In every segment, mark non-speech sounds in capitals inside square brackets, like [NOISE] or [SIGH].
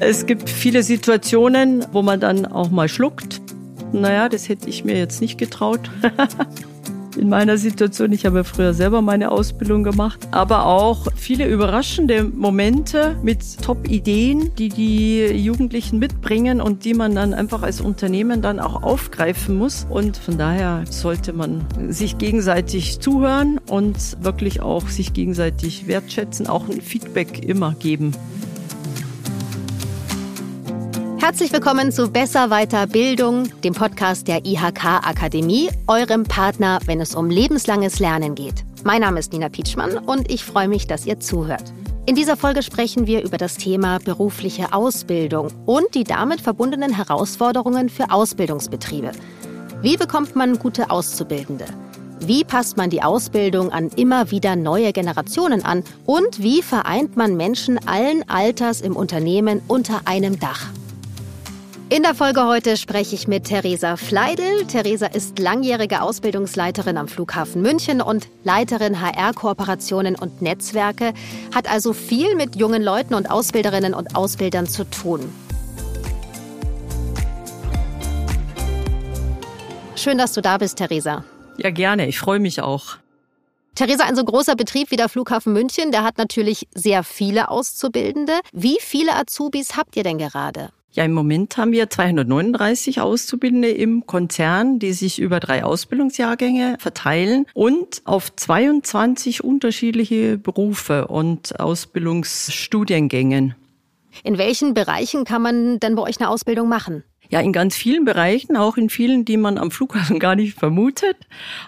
Es gibt viele Situationen, wo man dann auch mal schluckt. Naja, das hätte ich mir jetzt nicht getraut. [LAUGHS] in meiner Situation. Ich habe früher selber meine Ausbildung gemacht, aber auch viele überraschende Momente mit Top-Ideen, die die Jugendlichen mitbringen und die man dann einfach als Unternehmen dann auch aufgreifen muss. Und von daher sollte man sich gegenseitig zuhören und wirklich auch sich gegenseitig wertschätzen, auch ein Feedback immer geben. Herzlich willkommen zu Besser weiter Bildung, dem Podcast der IHK Akademie, eurem Partner, wenn es um lebenslanges Lernen geht. Mein Name ist Nina Pietschmann und ich freue mich, dass ihr zuhört. In dieser Folge sprechen wir über das Thema berufliche Ausbildung und die damit verbundenen Herausforderungen für Ausbildungsbetriebe. Wie bekommt man gute Auszubildende? Wie passt man die Ausbildung an immer wieder neue Generationen an? Und wie vereint man Menschen allen Alters im Unternehmen unter einem Dach? In der Folge heute spreche ich mit Theresa Fleidel. Theresa ist langjährige Ausbildungsleiterin am Flughafen München und Leiterin HR-Kooperationen und Netzwerke, hat also viel mit jungen Leuten und Ausbilderinnen und Ausbildern zu tun. Schön, dass du da bist, Theresa. Ja, gerne. Ich freue mich auch. Theresa, ein so großer Betrieb wie der Flughafen München, der hat natürlich sehr viele Auszubildende. Wie viele Azubis habt ihr denn gerade? Ja, im Moment haben wir 239 Auszubildende im Konzern, die sich über drei Ausbildungsjahrgänge verteilen und auf 22 unterschiedliche Berufe und Ausbildungsstudiengängen. In welchen Bereichen kann man denn bei euch eine Ausbildung machen? Ja, in ganz vielen Bereichen, auch in vielen, die man am Flughafen gar nicht vermutet.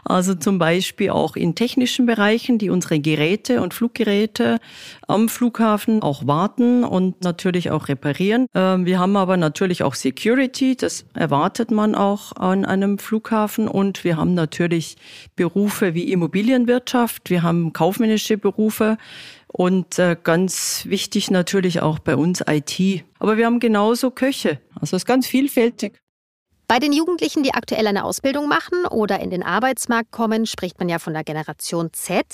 Also zum Beispiel auch in technischen Bereichen, die unsere Geräte und Fluggeräte am Flughafen auch warten und natürlich auch reparieren. Ähm, wir haben aber natürlich auch Security, das erwartet man auch an einem Flughafen. Und wir haben natürlich Berufe wie Immobilienwirtschaft, wir haben kaufmännische Berufe. Und äh, ganz wichtig natürlich auch bei uns IT. Aber wir haben genauso Köche. Also es ist ganz vielfältig. Bei den Jugendlichen, die aktuell eine Ausbildung machen oder in den Arbeitsmarkt kommen, spricht man ja von der Generation Z.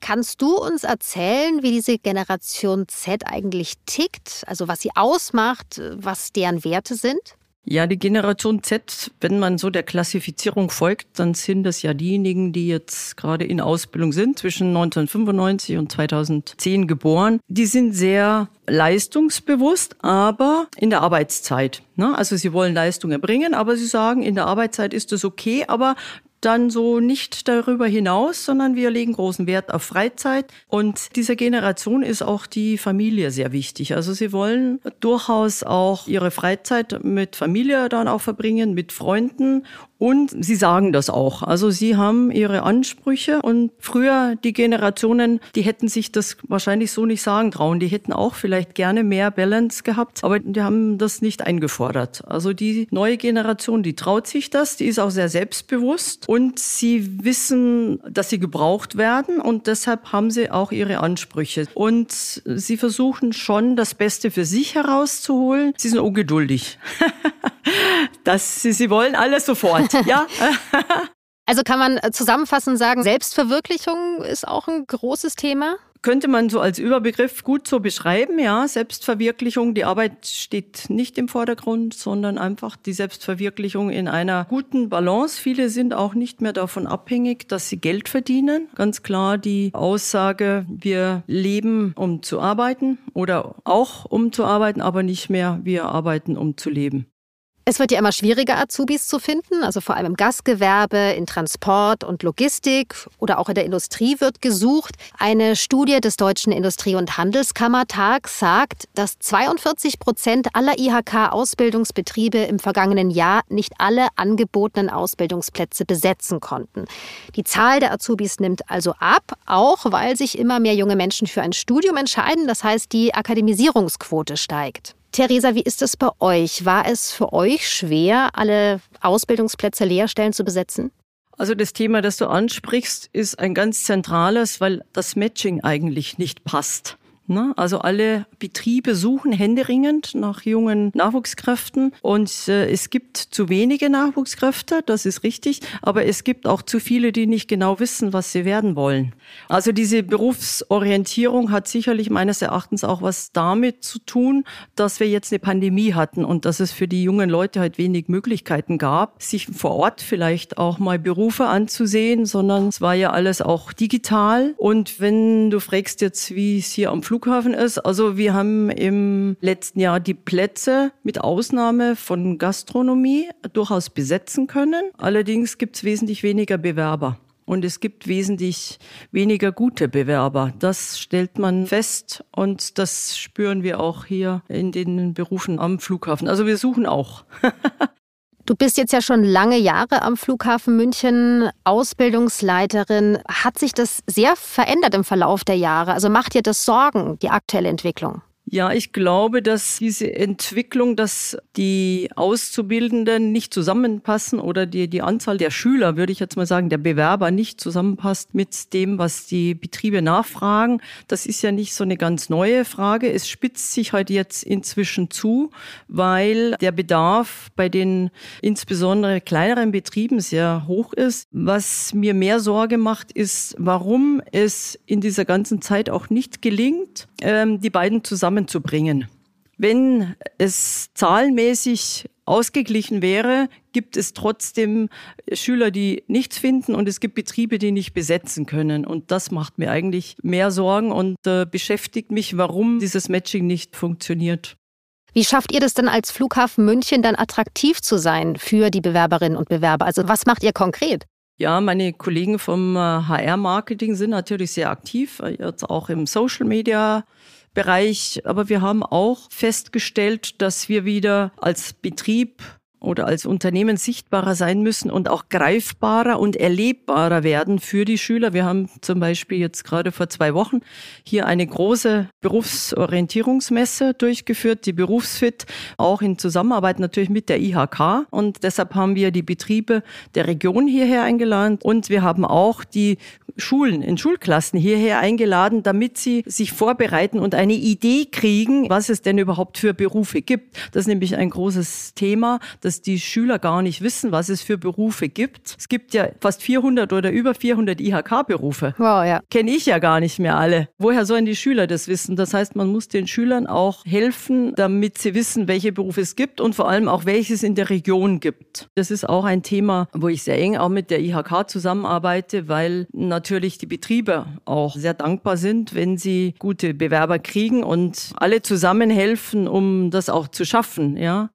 Kannst du uns erzählen, wie diese Generation Z eigentlich tickt? Also was sie ausmacht, was deren Werte sind? Ja, die Generation Z, wenn man so der Klassifizierung folgt, dann sind das ja diejenigen, die jetzt gerade in Ausbildung sind, zwischen 1995 und 2010 geboren. Die sind sehr leistungsbewusst, aber in der Arbeitszeit. Ne? Also sie wollen Leistung erbringen, aber sie sagen, in der Arbeitszeit ist es okay, aber dann so nicht darüber hinaus, sondern wir legen großen Wert auf Freizeit. Und dieser Generation ist auch die Familie sehr wichtig. Also sie wollen durchaus auch ihre Freizeit mit Familie dann auch verbringen, mit Freunden und sie sagen das auch. Also sie haben ihre Ansprüche und früher die Generationen, die hätten sich das wahrscheinlich so nicht sagen trauen. Die hätten auch vielleicht gerne mehr Balance gehabt, aber die haben das nicht eingefordert. Also die neue Generation, die traut sich das, die ist auch sehr selbstbewusst und sie wissen, dass sie gebraucht werden und deshalb haben sie auch ihre Ansprüche. Und sie versuchen schon das Beste für sich herauszuholen. Sie sind ungeduldig. [LAUGHS] das, sie, sie wollen alles sofort [LAUGHS] ja. Also kann man äh, zusammenfassend sagen, Selbstverwirklichung ist auch ein großes Thema? Könnte man so als Überbegriff gut so beschreiben, ja. Selbstverwirklichung, die Arbeit steht nicht im Vordergrund, sondern einfach die Selbstverwirklichung in einer guten Balance. Viele sind auch nicht mehr davon abhängig, dass sie Geld verdienen. Ganz klar die Aussage, wir leben, um zu arbeiten oder auch um zu arbeiten, aber nicht mehr, wir arbeiten, um zu leben. Es wird ja immer schwieriger, Azubis zu finden, also vor allem im Gastgewerbe, in Transport und Logistik oder auch in der Industrie wird gesucht. Eine Studie des Deutschen Industrie- und Handelskammertags sagt, dass 42 Prozent aller IHK-Ausbildungsbetriebe im vergangenen Jahr nicht alle angebotenen Ausbildungsplätze besetzen konnten. Die Zahl der Azubis nimmt also ab, auch weil sich immer mehr junge Menschen für ein Studium entscheiden. Das heißt, die Akademisierungsquote steigt. Theresa, wie ist es bei euch? War es für euch schwer, alle Ausbildungsplätze, Lehrstellen zu besetzen? Also das Thema, das du ansprichst, ist ein ganz zentrales, weil das Matching eigentlich nicht passt. Ne? Also alle Betriebe suchen händeringend nach jungen Nachwuchskräften und äh, es gibt zu wenige Nachwuchskräfte, das ist richtig, aber es gibt auch zu viele, die nicht genau wissen, was sie werden wollen. Also diese Berufsorientierung hat sicherlich meines Erachtens auch was damit zu tun, dass wir jetzt eine Pandemie hatten und dass es für die jungen Leute halt wenig Möglichkeiten gab, sich vor Ort vielleicht auch mal Berufe anzusehen, sondern es war ja alles auch digital und wenn du fragst jetzt, wie es hier am Flug Flughafen ist. Also wir haben im letzten Jahr die Plätze mit Ausnahme von Gastronomie durchaus besetzen können. Allerdings gibt es wesentlich weniger Bewerber. Und es gibt wesentlich weniger gute Bewerber. Das stellt man fest und das spüren wir auch hier in den Berufen am Flughafen. Also wir suchen auch. [LAUGHS] Du bist jetzt ja schon lange Jahre am Flughafen München Ausbildungsleiterin. Hat sich das sehr verändert im Verlauf der Jahre? Also macht dir das Sorgen, die aktuelle Entwicklung? Ja, ich glaube, dass diese Entwicklung, dass die Auszubildenden nicht zusammenpassen oder die, die Anzahl der Schüler, würde ich jetzt mal sagen, der Bewerber nicht zusammenpasst mit dem, was die Betriebe nachfragen, das ist ja nicht so eine ganz neue Frage. Es spitzt sich halt jetzt inzwischen zu, weil der Bedarf bei den insbesondere kleineren Betrieben sehr hoch ist. Was mir mehr Sorge macht, ist, warum es in dieser ganzen Zeit auch nicht gelingt, ähm, die beiden zusammen zusammenzubringen. Wenn es zahlenmäßig ausgeglichen wäre, gibt es trotzdem Schüler, die nichts finden und es gibt Betriebe, die nicht besetzen können. Und das macht mir eigentlich mehr Sorgen und äh, beschäftigt mich, warum dieses Matching nicht funktioniert. Wie schafft ihr das denn als Flughafen München dann attraktiv zu sein für die Bewerberinnen und Bewerber? Also was macht ihr konkret? Ja, meine Kollegen vom HR-Marketing äh, sind natürlich sehr aktiv, äh, jetzt auch im Social Media Bereich. Aber wir haben auch festgestellt, dass wir wieder als Betrieb oder als Unternehmen sichtbarer sein müssen und auch greifbarer und erlebbarer werden für die Schüler. Wir haben zum Beispiel jetzt gerade vor zwei Wochen hier eine große Berufsorientierungsmesse durchgeführt, die Berufsfit, auch in Zusammenarbeit natürlich mit der IHK. Und deshalb haben wir die Betriebe der Region hierher eingeladen und wir haben auch die Schulen in Schulklassen hierher eingeladen, damit sie sich vorbereiten und eine Idee kriegen, was es denn überhaupt für Berufe gibt. Das ist nämlich ein großes Thema dass die Schüler gar nicht wissen, was es für Berufe gibt. Es gibt ja fast 400 oder über 400 IHK-Berufe. Wow, ja. Kenne ich ja gar nicht mehr alle. Woher sollen die Schüler das wissen? Das heißt, man muss den Schülern auch helfen, damit sie wissen, welche Berufe es gibt und vor allem auch, welches in der Region gibt. Das ist auch ein Thema, wo ich sehr eng auch mit der IHK zusammenarbeite, weil natürlich die Betriebe auch sehr dankbar sind, wenn sie gute Bewerber kriegen und alle zusammen helfen, um das auch zu schaffen, ja.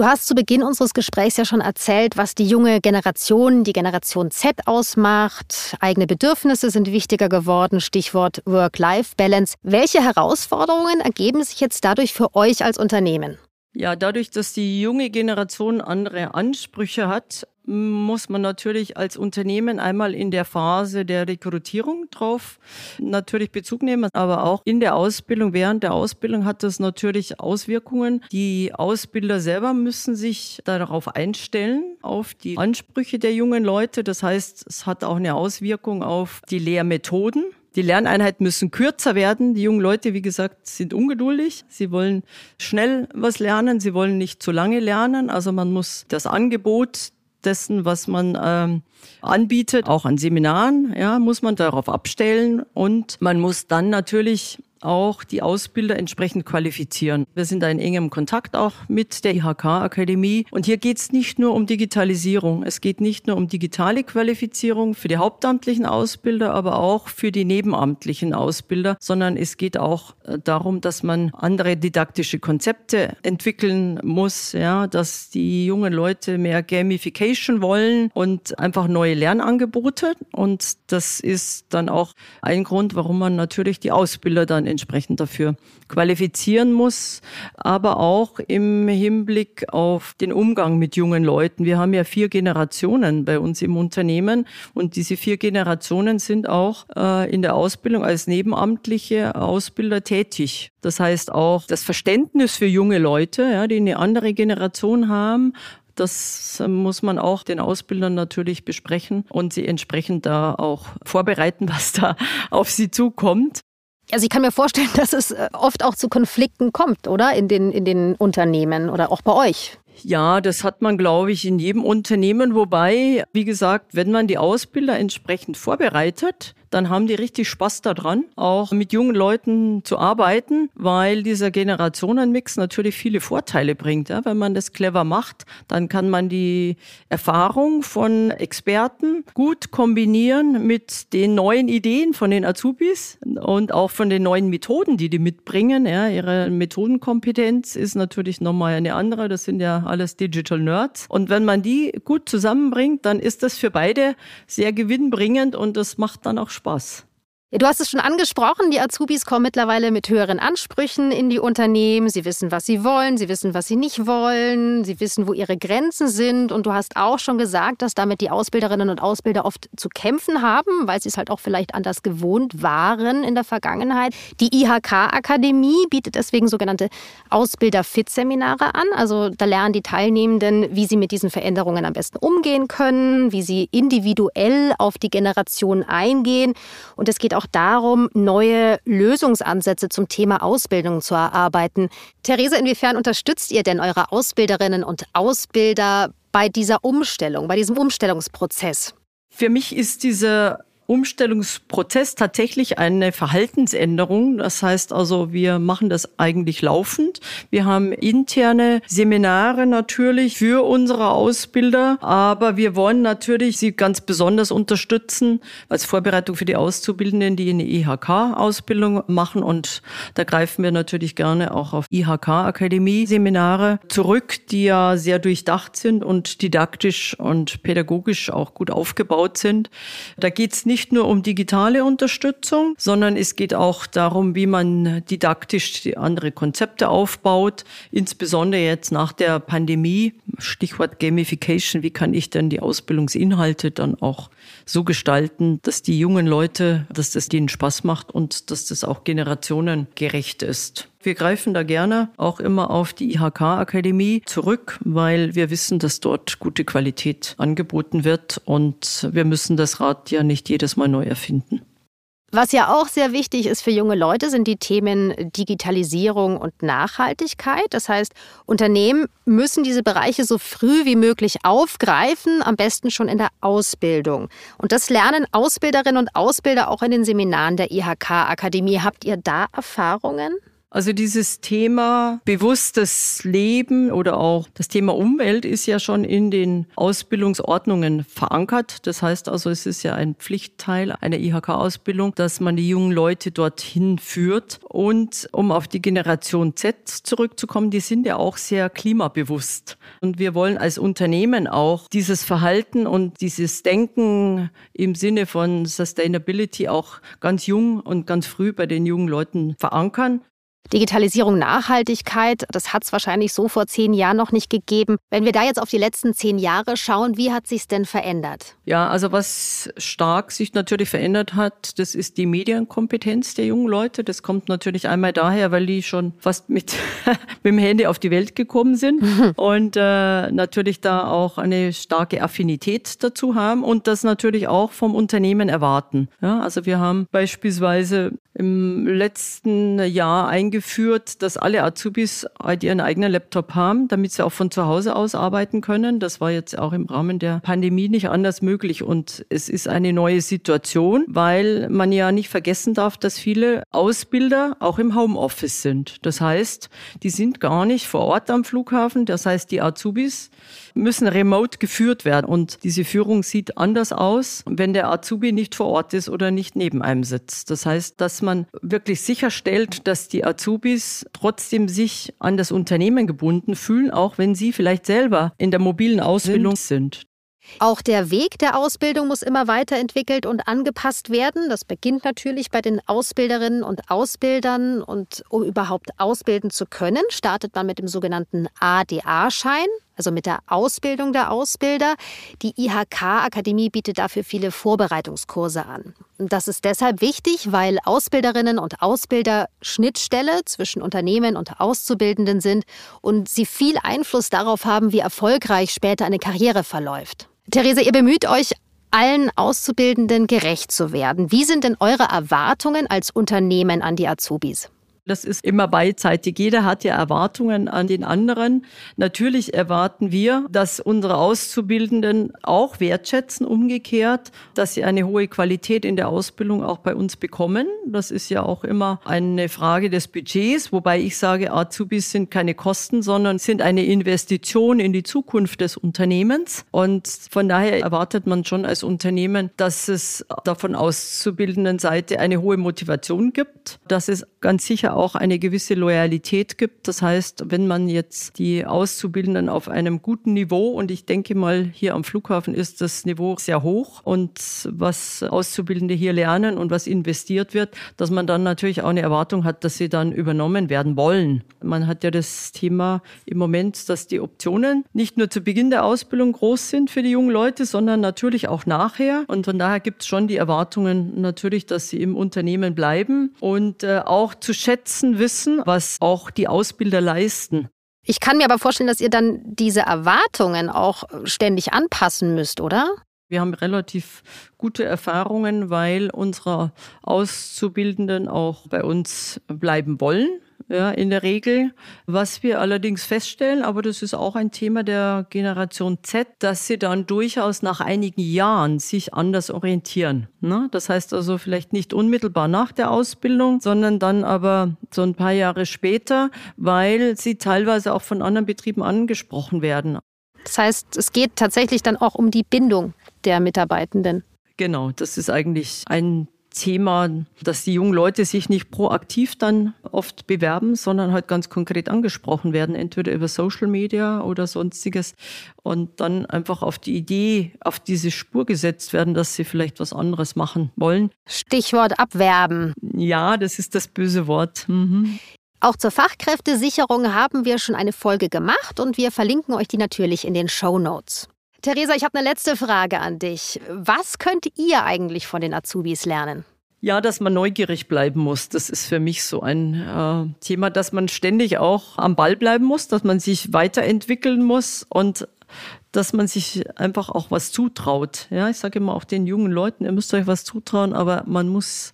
Du hast zu Beginn unseres Gesprächs ja schon erzählt, was die junge Generation, die Generation Z ausmacht. Eigene Bedürfnisse sind wichtiger geworden, Stichwort Work-Life-Balance. Welche Herausforderungen ergeben sich jetzt dadurch für euch als Unternehmen? Ja, dadurch, dass die junge Generation andere Ansprüche hat, muss man natürlich als Unternehmen einmal in der Phase der Rekrutierung drauf natürlich Bezug nehmen, aber auch in der Ausbildung, während der Ausbildung hat das natürlich Auswirkungen. Die Ausbilder selber müssen sich darauf einstellen, auf die Ansprüche der jungen Leute. Das heißt, es hat auch eine Auswirkung auf die Lehrmethoden. Die Lerneinheiten müssen kürzer werden. Die jungen Leute, wie gesagt, sind ungeduldig. Sie wollen schnell was lernen. Sie wollen nicht zu lange lernen. Also man muss das Angebot dessen, was man ähm, anbietet, auch an Seminaren, ja, muss man darauf abstellen. Und man muss dann natürlich auch die Ausbilder entsprechend qualifizieren. Wir sind da in engem Kontakt auch mit der IHK-Akademie. Und hier geht es nicht nur um Digitalisierung. Es geht nicht nur um digitale Qualifizierung für die hauptamtlichen Ausbilder, aber auch für die nebenamtlichen Ausbilder, sondern es geht auch äh, darum, dass man andere didaktische Konzepte entwickeln muss, ja, dass die jungen Leute mehr Gamification wollen und einfach neue Lernangebote. Und das ist dann auch ein Grund, warum man natürlich die Ausbilder dann entsprechend dafür qualifizieren muss, aber auch im Hinblick auf den Umgang mit jungen Leuten. Wir haben ja vier Generationen bei uns im Unternehmen und diese vier Generationen sind auch äh, in der Ausbildung als nebenamtliche Ausbilder tätig. Das heißt auch das Verständnis für junge Leute, ja, die eine andere Generation haben, das muss man auch den Ausbildern natürlich besprechen und sie entsprechend da auch vorbereiten, [LAUGHS] was da auf sie zukommt. Also ich kann mir vorstellen, [LAUGHS] dass es äh, oft auch zu Konflikten kommt, oder? In den, in den Unternehmen oder auch bei euch. Ja, das hat man, glaube ich, in jedem Unternehmen. Wobei, wie gesagt, wenn man die Ausbilder entsprechend vorbereitet, dann haben die richtig Spaß daran, auch mit jungen Leuten zu arbeiten, weil dieser Generationenmix natürlich viele Vorteile bringt. Ja, wenn man das clever macht, dann kann man die Erfahrung von Experten gut kombinieren mit den neuen Ideen von den Azubis und auch von den neuen Methoden, die die mitbringen. Ja, ihre Methodenkompetenz ist natürlich nochmal eine andere. Das sind ja alles Digital Nerds. Und wenn man die gut zusammenbringt, dann ist das für beide sehr gewinnbringend und das macht dann auch Spaß. espaço. Du hast es schon angesprochen, die Azubis kommen mittlerweile mit höheren Ansprüchen in die Unternehmen. Sie wissen, was sie wollen, sie wissen, was sie nicht wollen, sie wissen, wo ihre Grenzen sind. Und du hast auch schon gesagt, dass damit die Ausbilderinnen und Ausbilder oft zu kämpfen haben, weil sie es halt auch vielleicht anders gewohnt waren in der Vergangenheit. Die IHK-Akademie bietet deswegen sogenannte Ausbilder-Fit-Seminare an. Also da lernen die Teilnehmenden, wie sie mit diesen Veränderungen am besten umgehen können, wie sie individuell auf die Generation eingehen. Und es geht auch auch darum, neue Lösungsansätze zum Thema Ausbildung zu erarbeiten. Therese, inwiefern unterstützt ihr denn eure Ausbilderinnen und Ausbilder bei dieser Umstellung, bei diesem Umstellungsprozess? Für mich ist diese Umstellungsprozess tatsächlich eine Verhaltensänderung. Das heißt also, wir machen das eigentlich laufend. Wir haben interne Seminare natürlich für unsere Ausbilder, aber wir wollen natürlich sie ganz besonders unterstützen als Vorbereitung für die Auszubildenden, die eine IHK-Ausbildung machen. Und da greifen wir natürlich gerne auch auf IHK-Akademie-Seminare zurück, die ja sehr durchdacht sind und didaktisch und pädagogisch auch gut aufgebaut sind. Da geht es nicht nicht nur um digitale Unterstützung, sondern es geht auch darum, wie man didaktisch andere Konzepte aufbaut, insbesondere jetzt nach der Pandemie. Stichwort Gamification. Wie kann ich denn die Ausbildungsinhalte dann auch so gestalten, dass die jungen Leute, dass das denen Spaß macht und dass das auch generationengerecht ist? Wir greifen da gerne auch immer auf die IHK-Akademie zurück, weil wir wissen, dass dort gute Qualität angeboten wird und wir müssen das Rad ja nicht jedes Mal neu erfinden. Was ja auch sehr wichtig ist für junge Leute, sind die Themen Digitalisierung und Nachhaltigkeit. Das heißt, Unternehmen müssen diese Bereiche so früh wie möglich aufgreifen, am besten schon in der Ausbildung. Und das lernen Ausbilderinnen und Ausbilder auch in den Seminaren der IHK-Akademie. Habt ihr da Erfahrungen? Also dieses Thema bewusstes Leben oder auch das Thema Umwelt ist ja schon in den Ausbildungsordnungen verankert. Das heißt also, es ist ja ein Pflichtteil einer IHK-Ausbildung, dass man die jungen Leute dorthin führt. Und um auf die Generation Z zurückzukommen, die sind ja auch sehr klimabewusst. Und wir wollen als Unternehmen auch dieses Verhalten und dieses Denken im Sinne von Sustainability auch ganz jung und ganz früh bei den jungen Leuten verankern. Digitalisierung, Nachhaltigkeit, das hat es wahrscheinlich so vor zehn Jahren noch nicht gegeben. Wenn wir da jetzt auf die letzten zehn Jahre schauen, wie hat sich denn verändert? Ja, also was stark sich natürlich verändert hat, das ist die Medienkompetenz der jungen Leute. Das kommt natürlich einmal daher, weil die schon fast mit, [LAUGHS] mit dem Handy auf die Welt gekommen sind [LAUGHS] und äh, natürlich da auch eine starke Affinität dazu haben und das natürlich auch vom Unternehmen erwarten. Ja, also wir haben beispielsweise im letzten Jahr eingeführt, dass alle Azubis halt ihren eigenen Laptop haben, damit sie auch von zu Hause aus arbeiten können. Das war jetzt auch im Rahmen der Pandemie nicht anders möglich. Und es ist eine neue Situation, weil man ja nicht vergessen darf, dass viele Ausbilder auch im Homeoffice sind. Das heißt, die sind gar nicht vor Ort am Flughafen. Das heißt, die Azubis müssen remote geführt werden. Und diese Führung sieht anders aus, wenn der Azubi nicht vor Ort ist oder nicht neben einem sitzt. Das heißt, dass man wirklich sicherstellt, dass die Azubis trotzdem sich an das Unternehmen gebunden fühlen, auch wenn sie vielleicht selber in der mobilen Ausbildung sind. Auch der Weg der Ausbildung muss immer weiterentwickelt und angepasst werden. Das beginnt natürlich bei den Ausbilderinnen und Ausbildern. Und um überhaupt ausbilden zu können, startet man mit dem sogenannten ADA-Schein, also mit der Ausbildung der Ausbilder. Die IHK-Akademie bietet dafür viele Vorbereitungskurse an. Das ist deshalb wichtig, weil Ausbilderinnen und Ausbilder Schnittstelle zwischen Unternehmen und Auszubildenden sind und sie viel Einfluss darauf haben, wie erfolgreich später eine Karriere verläuft. Therese, ihr bemüht euch allen Auszubildenden gerecht zu werden. Wie sind denn eure Erwartungen als Unternehmen an die Azubis? Das ist immer beidseitig. Jeder hat ja Erwartungen an den anderen. Natürlich erwarten wir, dass unsere Auszubildenden auch wertschätzen, umgekehrt, dass sie eine hohe Qualität in der Ausbildung auch bei uns bekommen. Das ist ja auch immer eine Frage des Budgets, wobei ich sage, Azubis sind keine Kosten, sondern sind eine Investition in die Zukunft des Unternehmens. Und von daher erwartet man schon als Unternehmen, dass es davon auszubildenden Seite eine hohe Motivation gibt, dass es ganz sicher auch eine gewisse Loyalität gibt. Das heißt, wenn man jetzt die Auszubildenden auf einem guten Niveau und ich denke mal, hier am Flughafen ist das Niveau sehr hoch und was Auszubildende hier lernen und was investiert wird, dass man dann natürlich auch eine Erwartung hat, dass sie dann übernommen werden wollen. Man hat ja das Thema im Moment, dass die Optionen nicht nur zu Beginn der Ausbildung groß sind für die jungen Leute, sondern natürlich auch nachher. Und von daher gibt es schon die Erwartungen natürlich, dass sie im Unternehmen bleiben und äh, auch zu schätzen wissen, was auch die Ausbilder leisten. Ich kann mir aber vorstellen, dass ihr dann diese Erwartungen auch ständig anpassen müsst, oder? Wir haben relativ gute Erfahrungen, weil unsere Auszubildenden auch bei uns bleiben wollen ja, in der Regel. Was wir allerdings feststellen, aber das ist auch ein Thema der Generation Z, dass sie dann durchaus nach einigen Jahren sich anders orientieren. Ne? Das heißt also vielleicht nicht unmittelbar nach der Ausbildung, sondern dann aber so ein paar Jahre später, weil sie teilweise auch von anderen Betrieben angesprochen werden. Das heißt, es geht tatsächlich dann auch um die Bindung der Mitarbeitenden. Genau, das ist eigentlich ein Thema, dass die jungen Leute sich nicht proaktiv dann oft bewerben, sondern halt ganz konkret angesprochen werden, entweder über Social Media oder sonstiges und dann einfach auf die Idee, auf diese Spur gesetzt werden, dass sie vielleicht was anderes machen wollen. Stichwort abwerben. Ja, das ist das böse Wort. Mhm. Auch zur Fachkräftesicherung haben wir schon eine Folge gemacht und wir verlinken euch die natürlich in den Show Notes. Theresa, ich habe eine letzte Frage an dich. Was könnt ihr eigentlich von den Azubis lernen? Ja, dass man neugierig bleiben muss. Das ist für mich so ein äh, Thema, dass man ständig auch am Ball bleiben muss, dass man sich weiterentwickeln muss und dass man sich einfach auch was zutraut. Ja, ich sage immer auch den jungen Leuten, ihr müsst euch was zutrauen, aber man muss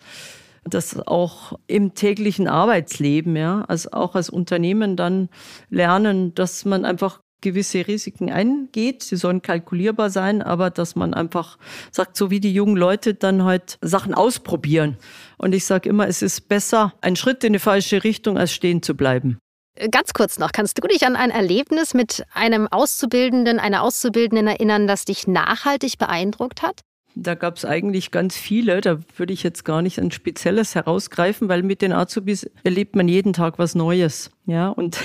das auch im täglichen Arbeitsleben, ja, also auch als Unternehmen dann lernen, dass man einfach gewisse Risiken eingeht. Sie sollen kalkulierbar sein, aber dass man einfach sagt, so wie die jungen Leute dann halt Sachen ausprobieren. Und ich sage immer, es ist besser, ein Schritt in die falsche Richtung, als stehen zu bleiben. Ganz kurz noch, kannst du dich an ein Erlebnis mit einem Auszubildenden, einer Auszubildenden erinnern, das dich nachhaltig beeindruckt hat? Da gab es eigentlich ganz viele. Da würde ich jetzt gar nicht ein spezielles herausgreifen, weil mit den Azubis erlebt man jeden Tag was Neues. Ja, und,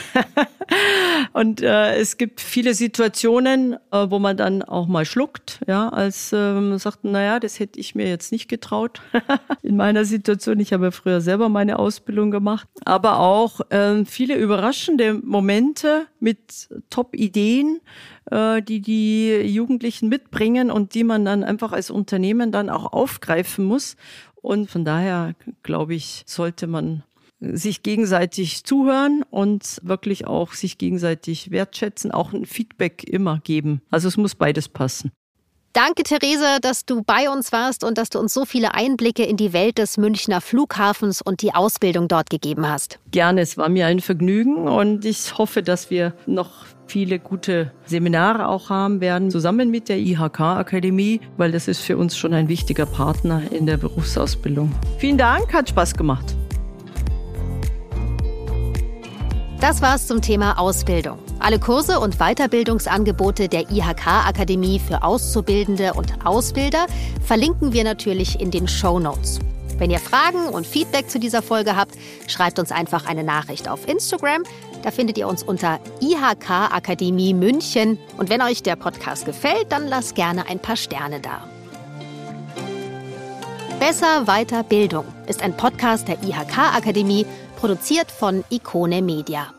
[LAUGHS] und äh, es gibt viele Situationen, äh, wo man dann auch mal schluckt, ja, als äh, man sagt, naja, das hätte ich mir jetzt nicht getraut. [LAUGHS] In meiner Situation, ich habe früher selber meine Ausbildung gemacht, aber auch äh, viele überraschende Momente mit Top-Ideen, äh, die die Jugendlichen mitbringen und die man dann einfach als Unternehmen dann auch aufgreifen muss. Und von daher, glaube ich, sollte man sich gegenseitig zuhören und wirklich auch sich gegenseitig wertschätzen, auch ein Feedback immer geben. Also es muss beides passen. Danke, Therese, dass du bei uns warst und dass du uns so viele Einblicke in die Welt des Münchner Flughafens und die Ausbildung dort gegeben hast. Gerne, es war mir ein Vergnügen und ich hoffe, dass wir noch viele gute Seminare auch haben werden, zusammen mit der IHK-Akademie, weil das ist für uns schon ein wichtiger Partner in der Berufsausbildung. Vielen Dank, hat Spaß gemacht. Das war's zum Thema Ausbildung. Alle Kurse und Weiterbildungsangebote der IHK-Akademie für Auszubildende und Ausbilder verlinken wir natürlich in den Show Notes. Wenn ihr Fragen und Feedback zu dieser Folge habt, schreibt uns einfach eine Nachricht auf Instagram. Da findet ihr uns unter IHK Akademie München. Und wenn euch der Podcast gefällt, dann lasst gerne ein paar Sterne da. Besser weiter Bildung ist ein Podcast der IHK Akademie produziert von Ikone Media.